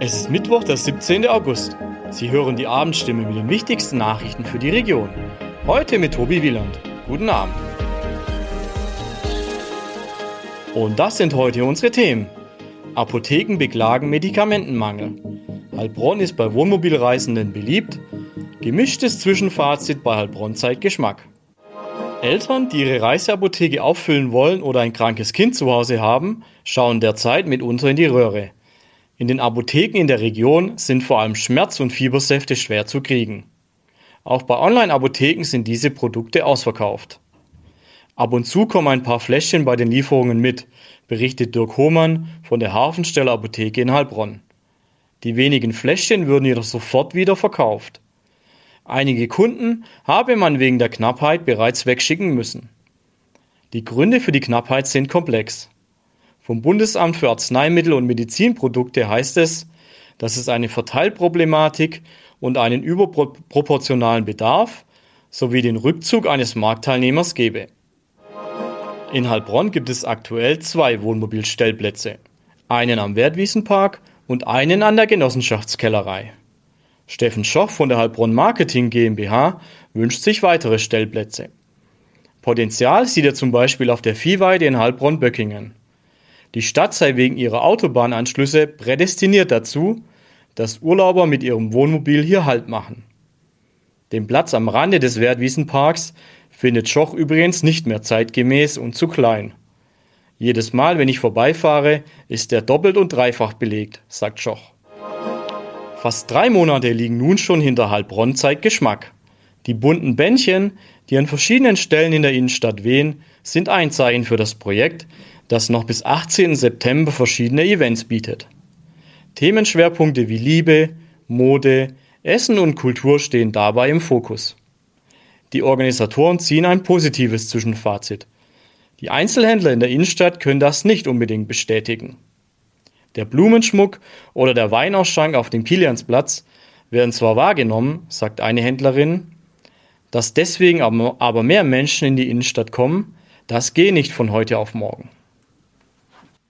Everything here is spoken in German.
Es ist Mittwoch, der 17. August. Sie hören die Abendstimme mit den wichtigsten Nachrichten für die Region. Heute mit Tobi Wieland. Guten Abend. Und das sind heute unsere Themen. Apotheken beklagen Medikamentenmangel. Heilbronn ist bei Wohnmobilreisenden beliebt. Gemischtes Zwischenfazit bei Heilbronn zeigt Geschmack. Eltern, die ihre Reiseapotheke auffüllen wollen oder ein krankes Kind zu Hause haben, schauen derzeit mitunter in die Röhre. In den Apotheken in der Region sind vor allem Schmerz- und Fiebersäfte schwer zu kriegen. Auch bei Online-Apotheken sind diese Produkte ausverkauft. Ab und zu kommen ein paar Fläschchen bei den Lieferungen mit, berichtet Dirk Hohmann von der Hafensteller Apotheke in Heilbronn. Die wenigen Fläschchen würden jedoch sofort wieder verkauft. Einige Kunden habe man wegen der Knappheit bereits wegschicken müssen. Die Gründe für die Knappheit sind komplex. Vom Bundesamt für Arzneimittel und Medizinprodukte heißt es, dass es eine Verteilproblematik und einen überproportionalen Bedarf sowie den Rückzug eines Marktteilnehmers gebe. In Heilbronn gibt es aktuell zwei Wohnmobilstellplätze, einen am Wertwiesenpark und einen an der Genossenschaftskellerei. Steffen Schoch von der Heilbronn Marketing GmbH wünscht sich weitere Stellplätze. Potenzial sieht er zum Beispiel auf der Viehweide in Heilbronn-Böckingen. Die Stadt sei wegen ihrer Autobahnanschlüsse prädestiniert dazu, dass Urlauber mit ihrem Wohnmobil hier Halt machen. Den Platz am Rande des Wertwiesenparks findet Schoch übrigens nicht mehr zeitgemäß und zu klein. Jedes Mal, wenn ich vorbeifahre, ist er doppelt und dreifach belegt, sagt Schoch. Fast drei Monate liegen nun schon hinter Heilbronn zeigt Geschmack. Die bunten Bändchen, die an verschiedenen Stellen in der Innenstadt wehen, sind ein Zeichen für das Projekt, das noch bis 18. September verschiedene Events bietet. Themenschwerpunkte wie Liebe, Mode, Essen und Kultur stehen dabei im Fokus. Die Organisatoren ziehen ein positives Zwischenfazit. Die Einzelhändler in der Innenstadt können das nicht unbedingt bestätigen. Der Blumenschmuck oder der Weinausschank auf dem Kiliansplatz werden zwar wahrgenommen, sagt eine Händlerin, dass deswegen aber mehr Menschen in die Innenstadt kommen, das gehe nicht von heute auf morgen.